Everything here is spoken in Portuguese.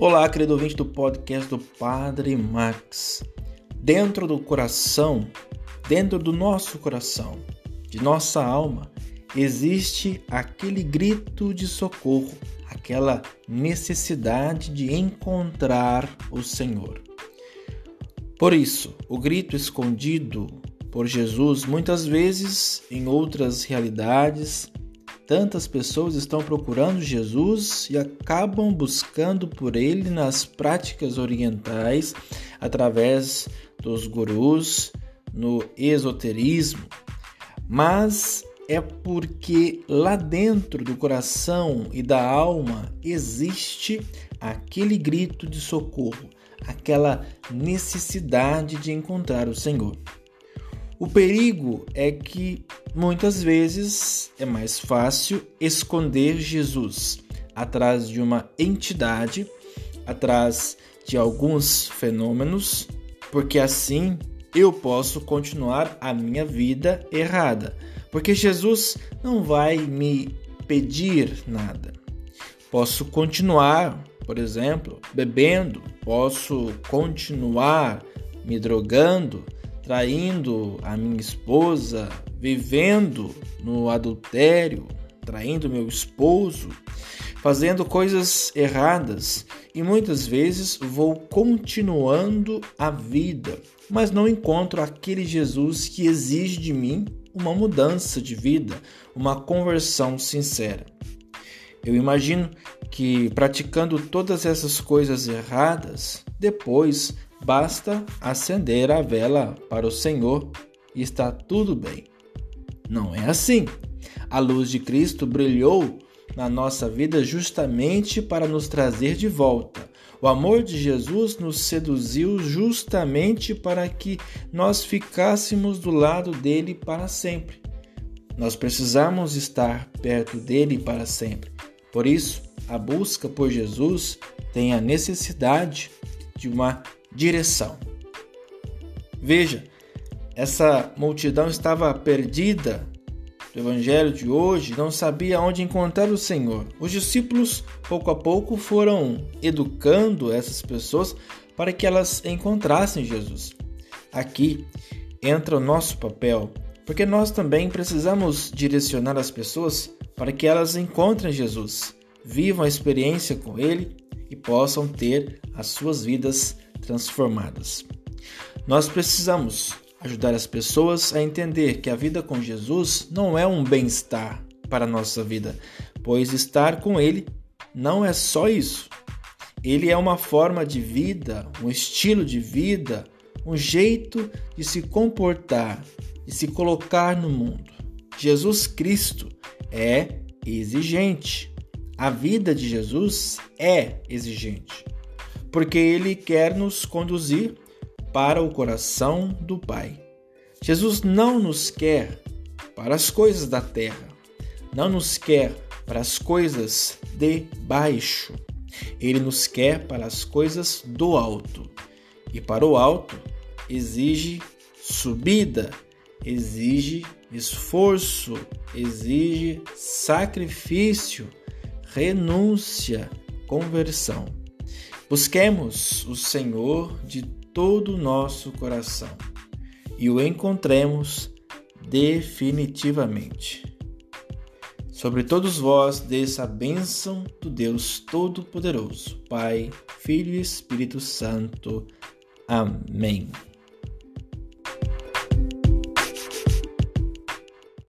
Olá, querido ouvinte do podcast do Padre Max. Dentro do coração, dentro do nosso coração, de nossa alma, existe aquele grito de socorro, aquela necessidade de encontrar o Senhor. Por isso, o grito escondido por Jesus, muitas vezes em outras realidades, Tantas pessoas estão procurando Jesus e acabam buscando por ele nas práticas orientais, através dos gurus, no esoterismo. Mas é porque lá dentro do coração e da alma existe aquele grito de socorro, aquela necessidade de encontrar o Senhor. O perigo é que muitas vezes é mais fácil esconder Jesus atrás de uma entidade, atrás de alguns fenômenos, porque assim eu posso continuar a minha vida errada, porque Jesus não vai me pedir nada. Posso continuar, por exemplo, bebendo, posso continuar me drogando, traindo a minha esposa, vivendo no adultério, traindo meu esposo, fazendo coisas erradas e muitas vezes vou continuando a vida, mas não encontro aquele Jesus que exige de mim uma mudança de vida, uma conversão sincera. Eu imagino que praticando todas essas coisas erradas, depois Basta acender a vela para o Senhor e está tudo bem. Não é assim. A luz de Cristo brilhou na nossa vida justamente para nos trazer de volta. O amor de Jesus nos seduziu justamente para que nós ficássemos do lado dele para sempre. Nós precisamos estar perto dele para sempre. Por isso, a busca por Jesus tem a necessidade de uma direção. Veja, essa multidão estava perdida do evangelho de hoje, não sabia onde encontrar o Senhor. Os discípulos, pouco a pouco, foram educando essas pessoas para que elas encontrassem Jesus. Aqui entra o nosso papel, porque nós também precisamos direcionar as pessoas para que elas encontrem Jesus, vivam a experiência com Ele e possam ter as suas vidas transformadas. Nós precisamos ajudar as pessoas a entender que a vida com Jesus não é um bem-estar para a nossa vida, pois estar com Ele não é só isso. Ele é uma forma de vida, um estilo de vida, um jeito de se comportar, de se colocar no mundo. Jesus Cristo é exigente. A vida de Jesus é exigente porque ele quer nos conduzir para o coração do Pai. Jesus não nos quer para as coisas da terra, não nos quer para as coisas de baixo. Ele nos quer para as coisas do alto. E para o alto exige subida, exige esforço, exige sacrifício, renúncia, conversão. Busquemos o Senhor de todo o nosso coração e o encontremos definitivamente. Sobre todos vós, desça a bênção do Deus Todo-Poderoso, Pai, Filho e Espírito Santo. Amém.